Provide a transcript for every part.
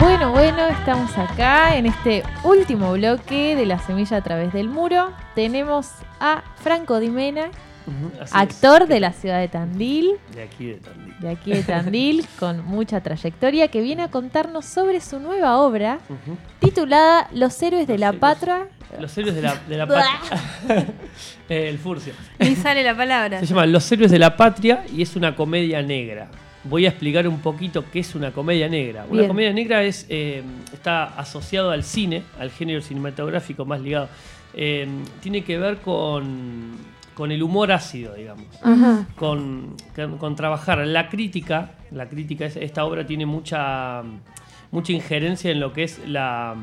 Bueno, bueno, estamos acá en este último bloque de La Semilla a través del muro. Tenemos a Franco Dimena, actor es. de la ciudad de Tandil, De aquí de Tandil. de aquí de Tandil, con mucha trayectoria, que viene a contarnos sobre su nueva obra titulada Los héroes de Los la héroes. patria. Los héroes de la, de la patria. El furcio. Ni sale la palabra. Se llama Los héroes de la patria y es una comedia negra. Voy a explicar un poquito qué es una comedia negra. Una Bien. comedia negra es eh, está asociado al cine, al género cinematográfico más ligado. Eh, tiene que ver con, con el humor ácido, digamos. Con, con- con trabajar la crítica. La crítica, es- esta obra tiene mucha, mucha injerencia en lo que es la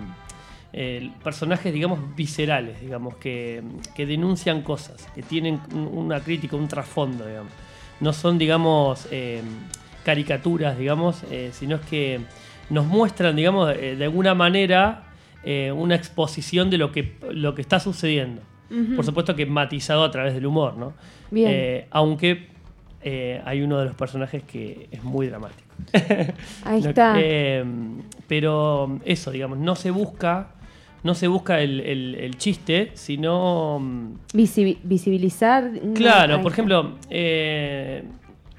eh, personajes, digamos, viscerales, digamos, que, que denuncian cosas, que tienen un- una crítica, un trasfondo, digamos. No son, digamos, eh, caricaturas, digamos, eh, sino es que nos muestran, digamos, eh, de alguna manera eh, una exposición de lo que, lo que está sucediendo. Por supuesto que matizado a través del humor, ¿no? Bien. Eh, aunque eh, hay uno de los personajes que es muy dramático. Ahí No, está. eh, pero eso, digamos, no se busca, no se busca el, el- el chiste, sino mm, Visi- visibilizar. Claro, ahí por está. ejemplo,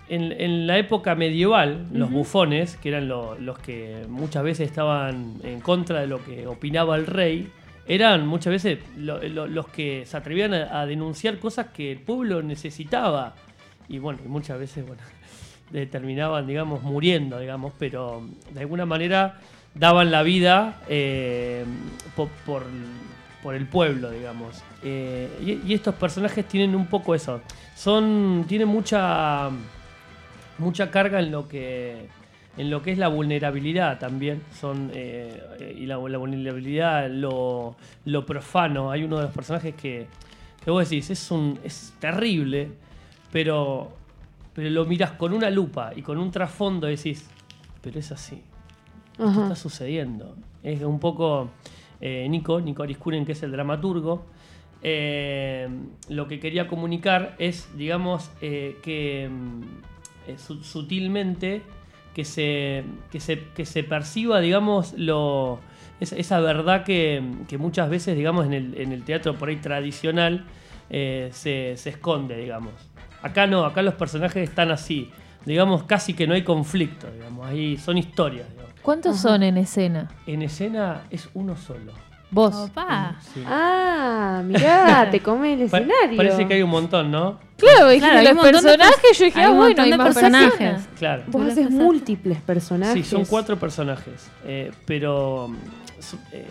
en, en la época medieval, los bufones, que eran lo- los que muchas veces estaban en contra de lo que opinaba el rey, eran muchas veces lo- lo- los que se atrevían a, a denunciar cosas que el pueblo necesitaba. Y bueno, y muchas veces, bueno, de- terminaban, digamos, muriendo, digamos, pero de alguna manera daban la vida eh, po- por, por el pueblo, digamos. Eh, y, y estos personajes tienen un poco eso. Son. tienen mucha. Mucha carga en lo que. en lo que es la vulnerabilidad también. Son. eh, eh, y la, la vulnerabilidad, lo, lo profano. Hay uno de los personajes que. que vos decís, es un. es terrible. Pero. Pero lo mirás con una lupa y con un trasfondo y decís. Pero es así. Esto Ajá. está sucediendo. Es un poco eh, Nico, Nico Ariscuren, que es el dramaturgo, eh, lo que quería comunicar es, digamos, que mm, sutilmente que se, que se, que se perciba, digamos, lo, esa, esa verdad que, que muchas veces, digamos, en el, en el teatro por ahí tradicional eh, se, se esconde, digamos. Acá no, acá los personajes están así. Digamos, casi que no hay conflicto, digamos. Ahí son historias, digamos. ¿Cuántos son en escena? En escena es uno solo. Vos. Opa. Sí. Ah, mirá, te come el escenario. parece que hay un montón, ¿no? Claro, dijiste Claro, hay los un montón de personajes, pers- yo dije, ah, un bueno, montón hay de más personajes. Claro. Vos haces pasaste. múltiples personajes. Sí, son cuatro personajes. eh, pero eh,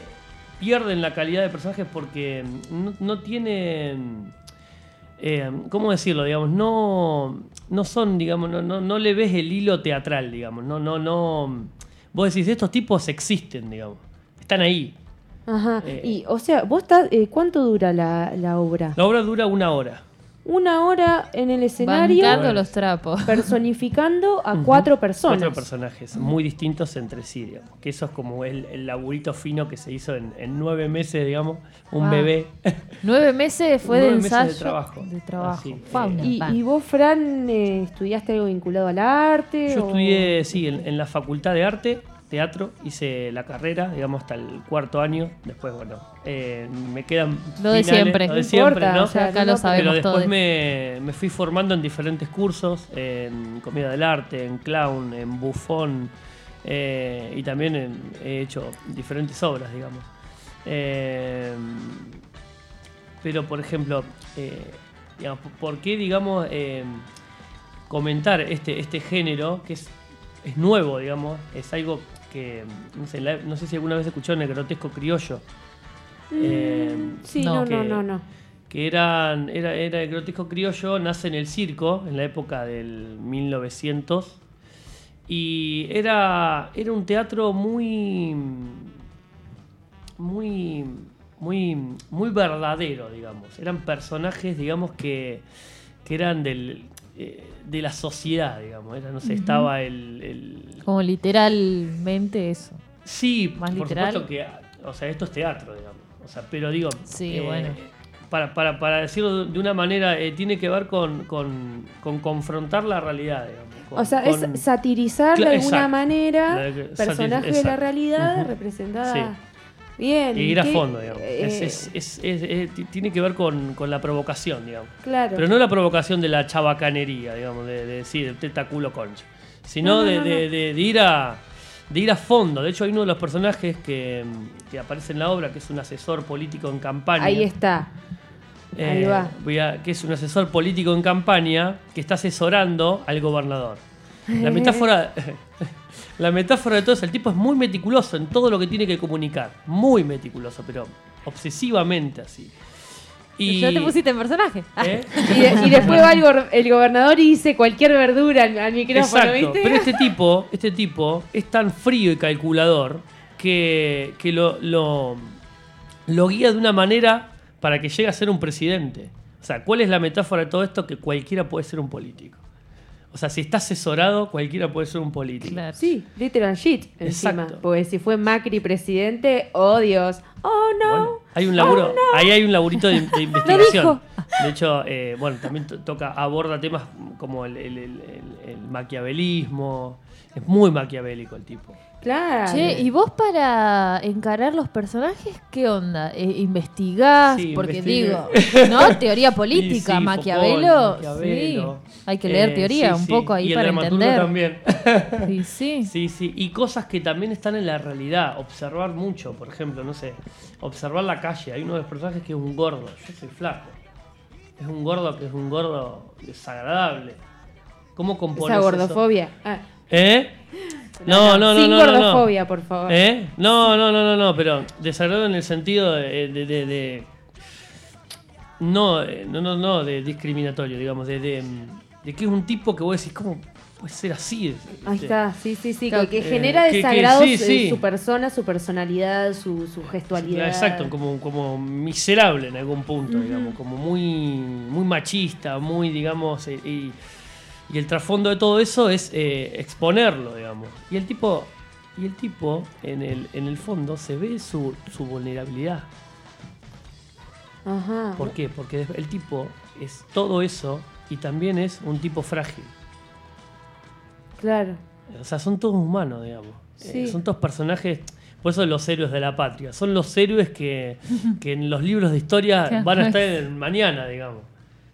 pierden la calidad de personajes porque no, no tienen. eh, ¿Cómo decirlo? Digamos, no, no son, digamos, no, no, no le ves el hilo teatral, digamos. No, no, no. Vos decís, estos tipos existen, digamos. Están ahí. Ajá. Eh. y, o sea, vos estás. eh, ¿Cuánto dura la, la obra? La obra dura una hora. Una hora en el escenario Bancando los trapos. personificando a cuatro personas. Cuatro personajes muy distintos entre sí, digamos. Que eso es como el, el laburito fino que se hizo en, en nueve meses, digamos. Un Wow. bebé. Nueve meses fue Nueve de meses de ensayo. trabajo. De trabajo. Así, Fa, eh, una Y, y vos, Fran, eh, estudiaste algo vinculado al arte? Yo o- estudié, sí, en, en la Facultad de Arte, Teatro, hice la carrera, digamos, hasta el cuarto año. Después, bueno, eh, me quedan. Lo de siempre. Lo No de siempre, importa, ¿no? o sea, Acá lo sabemos Pero después todos. me, me fui formando en diferentes cursos, en comida del arte, en clown, en bufón, eh, y también en- he hecho diferentes obras, digamos. Eh, pero, por ejemplo, digamos, ¿por qué, digamos, comentar este, este género que es, es nuevo, digamos? Es algo que, no sé, la- no sé si alguna vez escucharon el grotesco criollo. Eh, Mm, sí, no. no, no, que- no, no. que eran, era, era el grotesco criollo, nace en el circo, en la época del 1900, y era, era un teatro muy, muy, muy, muy verdadero, digamos. Eran personajes, digamos, que, que eran del, eh, de la sociedad, digamos. Era, no sé, estaba el- el, Como literalmente eso. Sí, Más por literal. supuesto que, o sea, esto es teatro, digamos. O sea, pero digo, Sí, eh, bueno. para, para, para decirlo de una manera, eh, tiene que ver con, con, con confrontar la realidad, digamos. con- O sea, con- es satirizar de alguna exacto. manera personajes de la realidad representada. Sí. Bien. y ir a qué- fondo, digamos. eh, Es- es- es- es- es- ti- tiene que ver con, con la provocación, digamos. claro. Pero no la provocación de la chabacanería, digamos, de, de decir teta culo concha. Sino No, no, de, no, de- no. de- de ir a de ir a fondo. De hecho, hay uno de los personajes que, que aparece en la obra, que es un asesor político en campaña. Ahí está. Ahí Eh, va. voy a- que es un asesor político en campaña que está asesorando al gobernador. La metáfora, la metáfora de todo es el tipo es muy meticuloso en todo lo que tiene que comunicar. Muy meticuloso, pero obsesivamente así. Y, Ya te pusiste en personaje. Ah, ¿eh? Y, de- y después va el, gobernador y dice cualquier verdura al, al micrófono, Exacto. ¿viste? Pero este tipo, este tipo es tan frío y calculador que, que lo, lo, lo guía de una manera para que llegue a ser un presidente. O sea, ¿cuál es la metáfora de todo esto? Que cualquiera puede ser un político. O sea, si está asesorado, cualquiera puede ser un político. Claro. Sí, literal shit encima. Exacto. Porque si fue Macri presidente, oh Dios. Oh no. Bueno, hay un laburo, ahí hay un laburito de, de investigación. De hecho, eh, bueno, también to- toca, aborda temas como el, el- el- el- el maquiavelismo. Es muy maquiavélico el tipo. Claro. Che, ¿y vos para encarar los personajes qué onda? Eh, ¿Investigás? Sí, Porque digo, ¿no? Teoría política, sí, Maquiavelo. Maquiavelo. Sí. Hay que leer Eh, teoría sí, un sí. poco ahí y el para entender. también. Sí, sí. Sí, sí. Y cosas que también están en la realidad. Observar mucho, por ejemplo, no sé. Observar la calle. Hay uno de los personajes que es un gordo. Yo soy flaco. Es un gordo que es un gordo desagradable. ¿Cómo compones Esa eso? gordofobia. Ah, ¿Eh? No, no, no, Sin no, no, no. gordofobia, por favor. ¿Eh? No, no, no, no, no, pero desagradable en el sentido de. de- de- de- no, eh, no, no, no, de discriminatorio, digamos, de, de, de que es un tipo que vos decís, ¿cómo puede ser así? Ahí Este, está, sí, sí, sí. Claro, que eh, genera que- que desagrado sí, su- sí. su persona, su personalidad, su, su gestualidad. Exacto, como, como miserable en algún punto, digamos, como muy, muy machista, muy, digamos, eh, y, y el trasfondo de todo eso es eh, exponerlo, digamos. Y el tipo, y el tipo en el, en el fondo se ve su, su vulnerabilidad. Ajá. ¿Por qué? Porque el tipo es todo eso y también es un tipo frágil. Claro. O sea, son todos humanos, digamos. Sí. Eh, son todos personajes, por eso los héroes de la patria. Son los héroes que, que en los libros de historia van a estar en el mañana, digamos.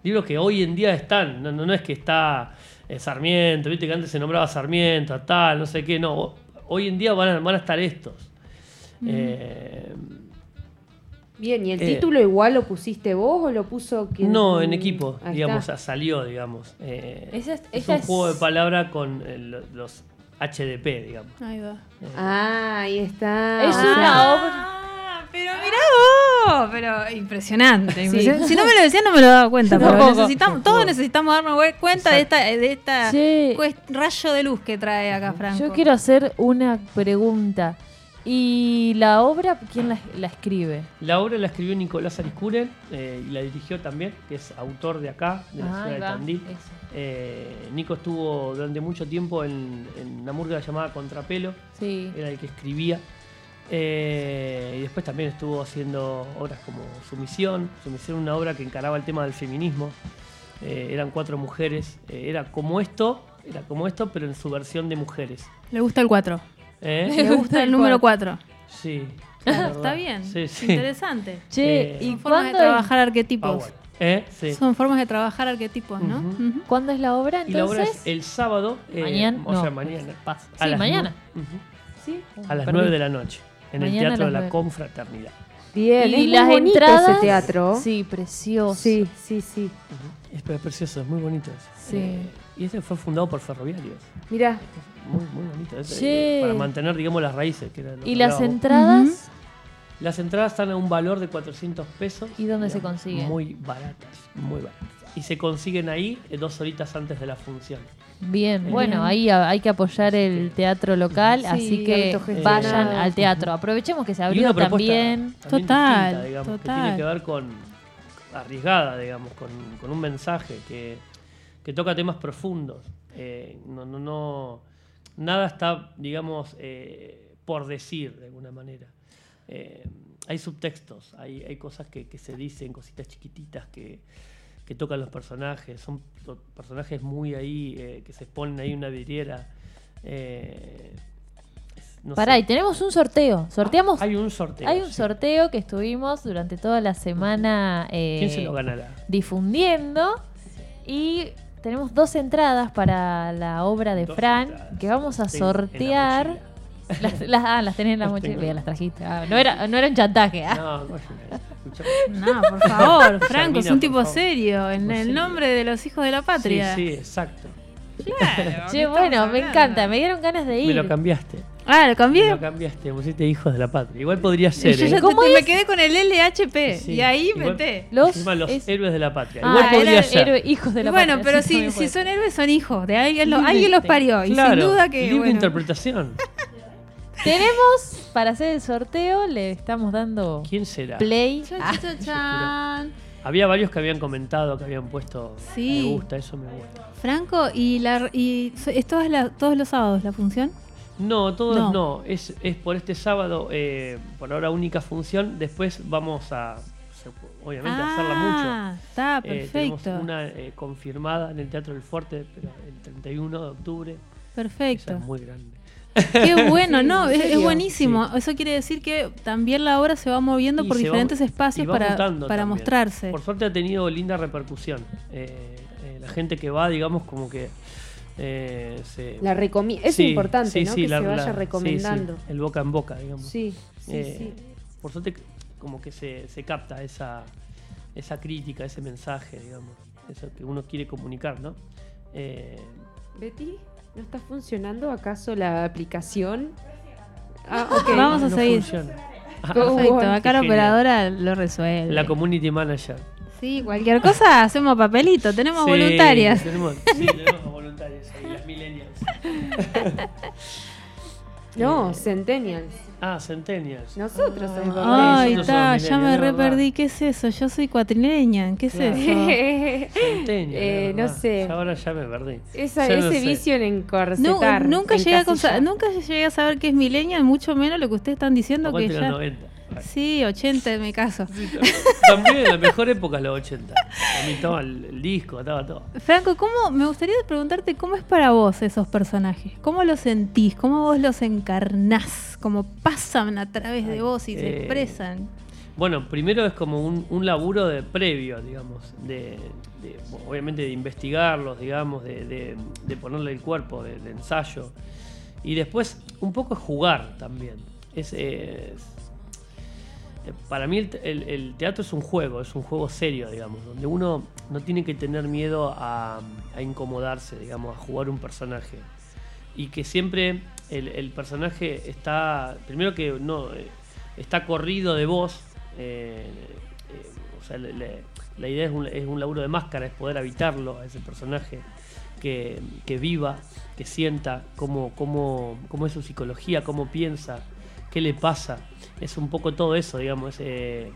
Libros que hoy en día están. No, no, no es que está eh, Sarmiento, viste que antes se nombraba Sarmiento, tal, no sé qué. No, ho- hoy en día van a, van a estar estos. Eh, Bien, ¿y el Eh, título igual lo pusiste vos o lo puso quien? no, en equipo, Ahí digamos, está. salió, digamos. Eh, Esa es- un es- juego de palabra con eh, lo- los HDP, digamos. Ahí va. Ah, ahí está. Es una sea, obra. Ah, pero mirá vos, pero impresionante, impresionante. Si no me lo decían no me lo daba cuenta, pero tampoco. necesitamos, todos necesitamos darnos cue- cuenta de esta, de esta rayo de luz que trae acá Franco. Yo quiero hacer una pregunta. ¿Y la obra quién la, la escribe? La obra la escribió Nicolás Ariscuren eh, y la dirigió también, que es autor de acá, de la Ah, ciudad de Tandil. Eh, Nico estuvo durante mucho tiempo en, en una murga llamada Contrapelo, Sí. era el que escribía. Eh, y después también estuvo haciendo obras como Sumisión. Sumisión, una obra que encaraba el tema del feminismo. Eh, eran cuatro mujeres. eh, era como esto, era como esto, pero en su versión de mujeres. Le gusta el 4. ¿Eh? Le gusta el número 4. Sí. Está bien. Sí, sí. Interesante. Che, Eh, ¿y Son formas de trabajar arquetipos. Power. ¿Eh? Sí. Son formas de trabajar arquetipos, ¿no? ¿cuándo es la obra Y la obra entonces? es el sábado. eh, Mañana. O no, sea, mañana. pasa. A Sí, las mañana. Sí. A las Perdí. 9 de la noche. En Mañana el Teatro de la. Confraternidad. Bien, y es las muy bonito entradas. ese teatro. Sí, precioso. sí, sí. sí. Es pre- precioso, es muy bonito. ese. Sí. Eh, y ese fue fundado por ferroviarios. Mira, Muy, muy bonito. ese, Che. eh, para mantener, digamos, las raíces. Que era lo ¿Y que las entradas? Las entradas están a un valor de 400 pesos. ¿Y dónde se consiguen? Muy baratas, muy baratas. Y se consiguen ahí eh, dos horitas antes de la función. Bien, Bien. bueno, ahí a- hay que apoyar el teatro local, Sí, así que autogestionado. vayan al teatro. Aprovechemos que se Y abrió una propuesta también. también Total, distinta, digamos, que total. tiene que ver con arriesgada, digamos, con, con un mensaje que, que toca temas profundos. Eh, no, no, no, nada está, digamos, eh, por decir de alguna manera. Eh, hay subtextos, hay, hay cosas que, que se dicen, cositas chiquititas que, que tocan los personajes. Son personajes muy ahí, eh, que se exponen ahí una vidriera. Eh, no Pará, sé. y tenemos un sorteo. Sorteamos. Hay un sorteo. Hay un sí. sorteo que estuvimos durante toda la semana eh, ¿Quién se lo ganará? difundiendo. Y tenemos dos entradas para la obra de Dos Fran entradas. que vamos a Tengo sortear. Las, las- ah, las tenés en la Las mochila. tengo. Las trajiste. Ah, no, era, no era un chantaje. ah. No, no, por favor, Franco, es un tipo serio, en el serio. nombre de los hijos de la patria. Sí, sí, exacto. Claro, Che, ¿qué bueno, me encanta. Me dieron ganas de ir. Me lo cambiaste. Ah, lo Me cambié. lo cambiaste, me pusiste hijos de la patria. Igual podría ser. yo ¿eh? ¿Cómo te- me quedé con el LHP Sí, y ahí igual- meté. Los los es- héroes de la patria. Ah, Igual podría ser. héroe- hijos de la bueno, patria, pero sí, si, si son héroes, son hijos. De alguien, lo- Libre alguien los parió. Y Claro, sin duda que. libre bueno. interpretación. Tenemos, para hacer el sorteo, le estamos dando ¿Quién será? play. Chan, Ah, chan, chan. Había varios que habían comentado, que habían puesto Sí. me gusta, eso me gusta. Franco, ¿y, la, y es todas la- todos los sábados la función? No, todos No. no. Es, es por este sábado, eh, por ahora única función. Después vamos a, obviamente, a hacerla mucho. Ah, está Eh, tenemos perfecto. una eh, confirmada en el Teatro del Fuerte, pero el 31 de octubre. Esa perfecto. es muy grande. Qué bueno, no, ¿en es, buenísimo. Eso quiere decir que también la obra se va moviendo Y por va- diferentes espacios para, para mostrarse. Por suerte ha tenido linda repercusión. Eh, eh, la gente que va, digamos, como que eh, se... La recomi- es Sí, importante, sí, ¿no? sí, que la- se vaya la- sí, sí, recomendando. el boca en boca, digamos. Sí, sí, Eh, sí. Por suerte, como que se, se capta esa, esa crítica, ese mensaje, digamos. Eso que uno quiere comunicar, ¿no? Eh, Betty, ¿no está funcionando acaso la aplicación? Ah, ok. Vamos a no seguir. funciona. Perfecto, acá la operadora lo resuelve. la community manager. Sí, cualquier cosa hacemos papelito, tenemos Sí, voluntarias. Tenemos, sí, tenemos voluntarias ahí, las millennials. No, Eh, Centennials. Ah, centennials. Nosotros somos Ay, está, ya me millennials, re es verdad. perdí. ¿Qué es eso? Yo soy cuatrileña. ¿Qué es Claro. eso? Centennials, Eh, no sé. Ya Ahora ya me perdí. Esa- Ya no ese sé. vicio en encorsetar. nunca, llegué a nunca llegué a saber qué es millennial, mucho menos lo que ustedes están diciendo que Aguante ya. 90. Sí, 80 en mi caso. También la mejor época es los 80. A mí estaba el, el disco, estaba todo. Franco, ¿cómo, me gustaría preguntarte cómo es para vos esos personajes? ¿Cómo los sentís? ¿Cómo vos los encarnás? ¿Cómo pasan a través de vos y se Eh, expresan? Bueno, primero es como un, un laburo de previo, digamos, de, de- obviamente de investigarlos, digamos, de, de- de ponerle el cuerpo, de, ensayo. Y después un poco es jugar también. Es, es- para mí el, te- el- el teatro es un juego, es un juego serio, digamos, donde uno no tiene que tener miedo a, incomodarse, digamos, a jugar un personaje. Y que siempre el, personaje está, primero que no, eh, está corrido de voz, eh, eh, o sea, la idea es un, es un laburo de máscara, es poder habitarlo a ese personaje, que, que viva, que sienta cómo, cómo, cómo es su psicología, cómo piensa, qué le pasa. Es un poco todo eso, digamos. eh,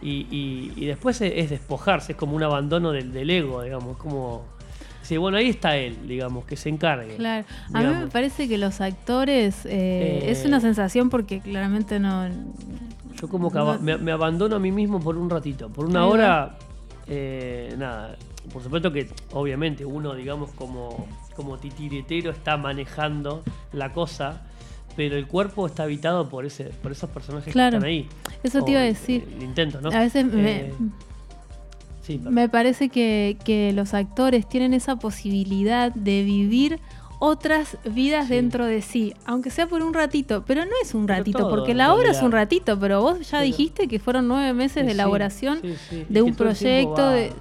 y, y- y después es, es despojarse, es como un abandono del, del ego, digamos. Es como. Sí, bueno, ahí está él, digamos, que se encargue. Claro, a mí me parece que los actores eh, Eh, es una sensación porque claramente no. Yo como que me, me abandono a mí mismo por un ratito. Por una hora, eh, nada. Por supuesto que, obviamente, uno, digamos, como, como titiritero está manejando la cosa, pero el cuerpo está habitado por ese por esos personajes Claro. que están ahí. Eso te iba a el- decir. El, intento, ¿no? A veces me, Eh, sí, me parece que, que los actores tienen esa posibilidad de vivir otras vidas Sí. dentro de sí, aunque sea por un ratito, pero no es un ratito, todo, porque la obra es un ratito, pero vos ya Pero- dijiste que fueron nueve meses de elaboración sí, de un proyecto de-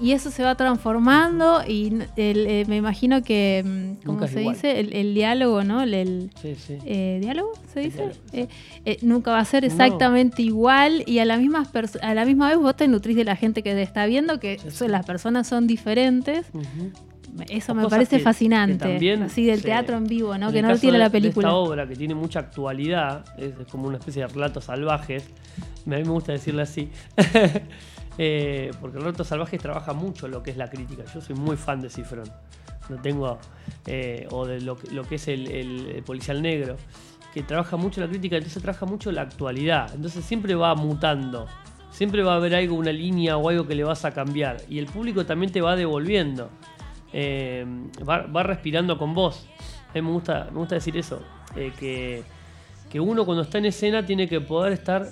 y eso se va transformando y el, eh, me imagino que, mm, ¿cómo se igual. dice? El, el diálogo, ¿no? El, Sí, sí. eh, ¿Diálogo se dice? diálogo, Eh, eh, nunca va a ser No. exactamente igual y a la, misma a la misma vez vos te nutrís de la gente que te está viendo, que son- las personas son diferentes. Ujú. Eso O me parece que- fascinante. que también así del se- teatro en vivo, ¿no? En que no lo tiene de- la de esta película. obra que tiene mucha actualidad, es como una especie de relatos salvajes, a mí me gusta decirlo así, eh, porque el relato salvajes trabaja mucho lo que es la crítica. Yo soy muy fan de Cifrón, lo tengo, eh, o de lo, que- lo que es el, el- el policial negro, que trabaja mucho la crítica, entonces trabaja mucho la actualidad, entonces siempre va mutando. siempre va a haber algo, una línea o algo que le vas a cambiar. Y el público también te va devolviendo. Eh, va, va respirando con vos. A mí me gusta, me gusta decir eso. eh, que, que uno cuando está en escena tiene que poder estar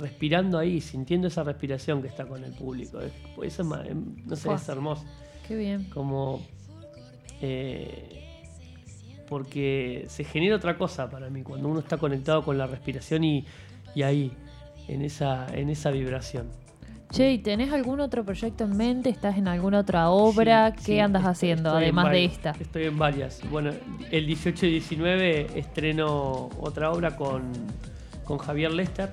respirando ahí, sintiendo esa respiración que está con el público. Es- eso es, no sé, es hermoso. Qué bien. Como. eh, porque se genera otra cosa para mí cuando uno está conectado con la respiración y, y ahí, en esa, en esa vibración. Che, ¿y tenés algún otro proyecto en mente? ¿Estás en alguna otra obra? Sí, ¿Qué sí, andas estoy- haciendo, estoy además de esta? Estoy en varias. Bueno, el 18 y 19 estreno otra obra con, con Javier Lester.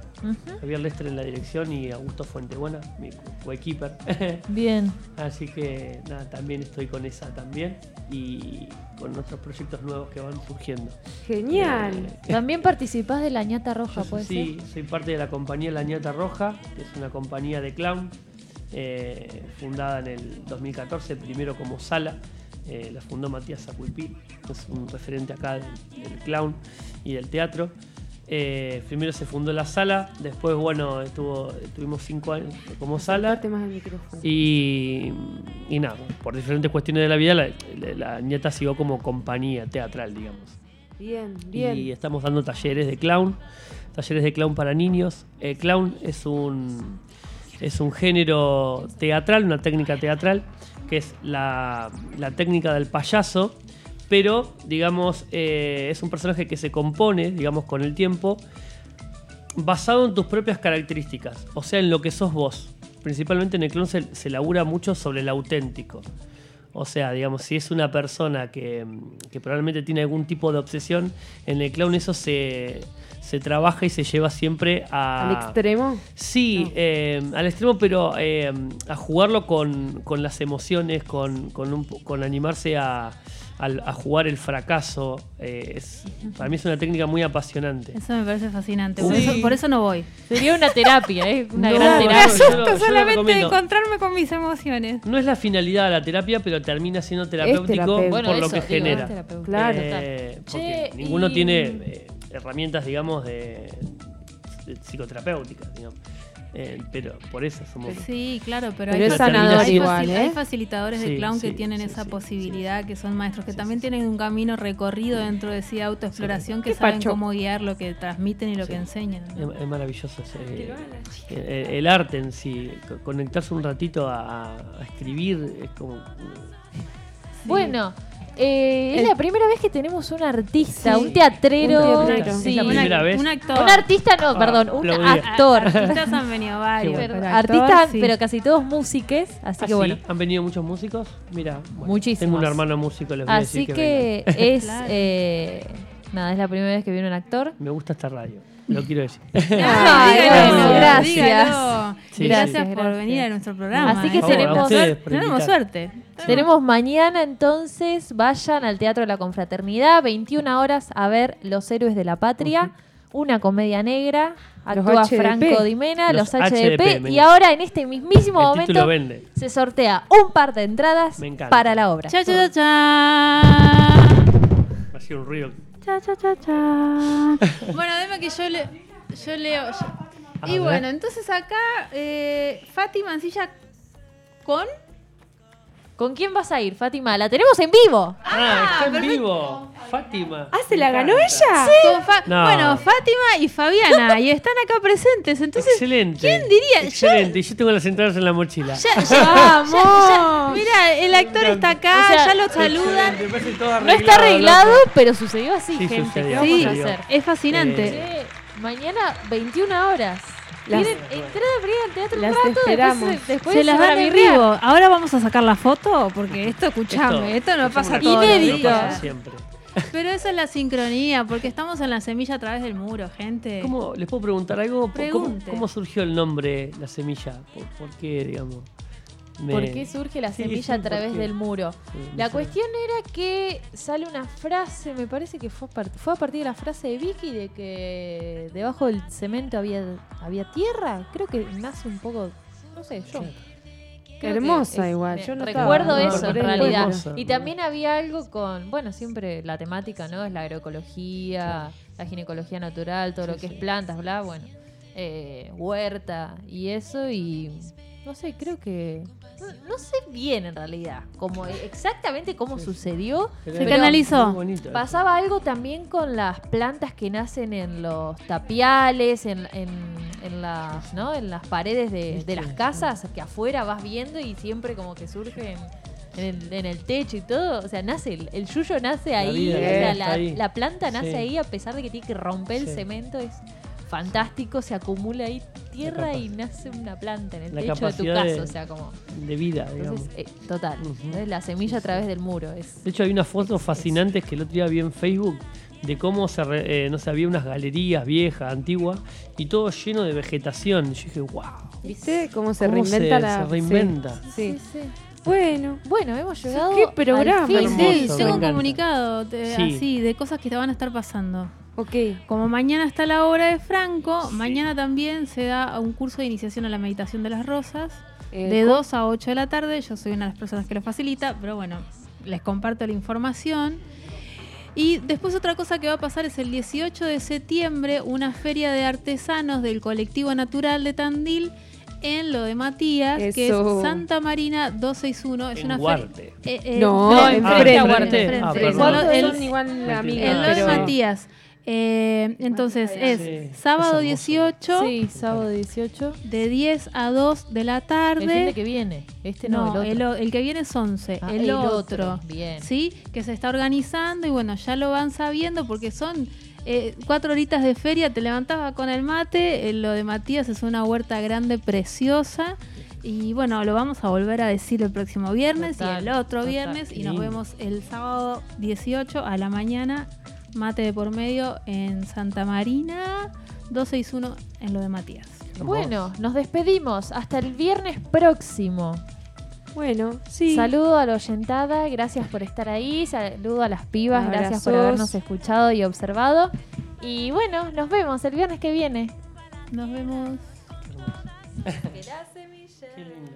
Javier Lester en la dirección y Augusto Fuentebuena, mi coequiper. Bien. Así que nada, también estoy con esa también y con otros proyectos nuevos que van surgiendo. Genial. Eh, También participás de la ñata roja, ¿puede sí, ser? soy parte de la compañía La Ñata Roja, que es una compañía de clown, eh, fundada en el 2014, primero como sala. eh, la fundó Matías Aculpí, que es un referente acá del, del clown y del teatro. Eh, primero se fundó la sala, después, bueno, estuvo, estuvimos cinco años como sala. Y, y nada, por diferentes cuestiones de la vida, la, la, la nieta siguió como compañía teatral, digamos. Bien, bien. Y estamos dando talleres de clown, talleres de clown para niños. El clown es un, es un género teatral, una técnica teatral, que es la, la técnica del payaso, pero, digamos, eh, es un personaje que se compone, digamos, con el tiempo, basado en tus propias características, o sea, en lo que sos vos. Principalmente en el clown se, se labura mucho sobre el auténtico. O sea, digamos, si es una persona que, que probablemente tiene algún tipo de obsesión, en el clown eso se, se trabaja y se lleva siempre a... ¿Al extremo? Sí, No. eh, al extremo, pero eh, a jugarlo con, con las emociones, con, con, un po- con animarse a, al- a jugar el fracaso. eh, es- para mí es una técnica muy apasionante. Eso me parece fascinante. Por, eso, por eso no voy. Sería una terapia, ¿eh? Una No, gran no, Me terapia. yo lo- asusto yo solamente de encontrarme con mis emociones. No es la finalidad de la terapia, pero termina siendo terapéutico. Bueno, por lo eso, que digo, genera. Claro. Eh, porque Che, ninguno y- tiene eh, herramientas, digamos, de, de psicoterapéuticas, digamos. Eh, pero por eso somos. Sí, claro, pero, Pero hay, sanador hay igual, ¿eh? hay facilitadores de Sí, clown que tienen sí, esa sí, posibilidad, que son maestros, que Sí, también sí, tienen un camino recorrido dentro de sí de autoexploración, que saben cómo guiar lo que transmiten y lo Sí. que enseñan. ¿no? Es, es maravilloso. eh, el, el arte en sí, co- conectarse un ratito a, a escribir es como. Bueno, eh, es El- la primera vez que tenemos un artista, Sí, un teatrero. un teatrero. sí. Es la primera vez. Un actor. Un artista, no, Ah, perdón, un actor. Artistas han venido varios. bueno. Pero pero actor, artistas, sí. pero casi todos músiques, así Ah, que sí, bueno. ¿Han venido muchos músicos? Mira, bueno, Muchísimos. Tengo un hermano músico, les voy a Así decir que, vengan. es, Claro. eh, nada, es la primera vez que viene un actor. Me gusta esta radio, lo quiero decir. Ah, Ay, dígalo, bueno, gracias. dígalo. Sí, gracias sí. por Gracias. venir a nuestro programa. Así que ¿eh? Tenemos- ustedes suerte. Tenemos mañana entonces, vayan al Teatro de la Confraternidad, 21 horas a ver Los Héroes de la Patria, una comedia negra, Los actúa. Franco Dimena, los, Los HDP, y ahora en este mismísimo El momento se sortea un par de entradas para la obra. Cha, cha, cha. Ha sido un ruido. Cha, cha, cha, cha. bueno, deme que yo, le, yo leo. yo- Y bueno, entonces acá eh, Fátima Mancilla con. ¿Con quién vas a ir, Fátima? La tenemos en vivo. Ah, está en perfecto. vivo. Fátima. Ah, ¿se la ganó ella? con Fa- No. Bueno, Fátima y Fabiana, y están acá presentes. Entonces, Excelente. ¿quién diría? Yo- Excelente. Y yo tengo las entradas en la mochila. ya, ya- ¡Vamos! mira, el actor está acá, O sea, ya lo saludan. Excelente, parece todo No está arreglado, loco. pero sucedió así, Sí, gente. sucedió, ¿Qué vamos Sí, a sucedió. hacer? es fascinante. Eh, Che, mañana 21 horas. Las- Tienen entrada ir al teatro Las un rato, esperamos. después, después Se las van a vivo. Ahora vamos a sacar la foto porque esto, escuchame, esto, no pasa todo. Inédito. siempre. Pero esa es la sincronía, porque estamos en la semilla a través del muro, gente. ¿Cómo, ¿Les puedo preguntar algo? ¿Cómo, cómo surgió el nombre La Semilla? ¿Por, por qué, digamos? Me- ¿Por qué surge la semilla sí, a ¿por través del muro? Sí, La cuestión era que sale una frase, me parece que fue a, part- fue a partir de la frase de Vicky de que debajo del cemento había, había tierra. Creo que nace un poco, no sé, yo. Creo Hermosa igual, yo no estaba- recuerdo no, eso en realidad. hermosa. Y también había algo con, bueno, siempre la temática, ¿no? Es la agroecología, la ginecología natural, todo Sí, lo que sí. es plantas, bla, bueno. eh, huerta y eso y no sé, creo que no, no sé bien en realidad, como exactamente cómo Sí. sucedió. Se canalizó. Pasaba algo también con las plantas que nacen en los tapiales, en, en, en las, ¿no? en las paredes de, de las casas, que afuera vas viendo y siempre como que surgen en el, en el techo y todo. O sea, nace, el, el yuyo nace La ahí, vida o sea, está la, ahí. la planta nace Sí. ahí a pesar de que tiene que romper el cemento. Es fantástico, se acumula ahí tierra y nace una planta en el la techo de tu casa. de- O sea, como... De vida, digamos. Entonces, eh, total. La semilla a través del muro. Es, De hecho, hay unas fotos Es- fascinantes que el otro día vi en Facebook de cómo se, re- eh, no sé, había unas galerías viejas, antiguas, y todo lleno de vegetación. Y yo dije, wow. ¿Viste cómo se ¿Cómo reinventa se- la se reinventa? Sí. sí, sí. Bueno, Bueno, hemos llegado. ¿Qué programa? al fin. Hermoso, Sí, tengo un encanta. comunicado de- Sí. así de cosas que te van a estar pasando. Ok. Como mañana está la obra de Franco, mañana también se da un curso de iniciación a la meditación de las rosas, Eh, de ¿cómo? 2 a 8 de la tarde. Yo soy una de las personas que lo facilita, pero bueno, les comparto la información. Y después otra cosa que va a pasar es el 18 de septiembre, una feria de artesanos del colectivo natural de Tandil en lo de Matías, que es. Santa Marina 261. Es En una feria. Huarte. Eh, eh, No, frente, enfrente. frente, Ah, frente, enfrente. Ah, el- son igual el Ah, lo de. Matías. Eh, entonces es sí. sábado Es hermoso. 18 Sí, sábado 18. de 10 a 2 de la El fin tarde. de que viene. Este no, no, el otro. el que viene es 11, Ah, el, otro. Bien. ¿Sí? Que se está organizando y bueno, ya lo van sabiendo porque son eh, cuatro horitas de feria, te levantabas con el mate, eh, lo de Matías es una huerta grande, preciosa. Y bueno, lo vamos a volver a decir el próximo viernes Total, y el otro total. viernes. Y nos vemos el sábado 18 a la mañana, mate de por medio en Santa Marina, 261 en lo de Matías. Bueno, nos despedimos. Hasta el viernes próximo. Bueno, sí. Saludo a la oyentada, gracias por estar ahí. Saludo a las pibas, gracias por habernos escuchado y observado. Y bueno, nos vemos el viernes que viene. Nos vemos. Qué lindo.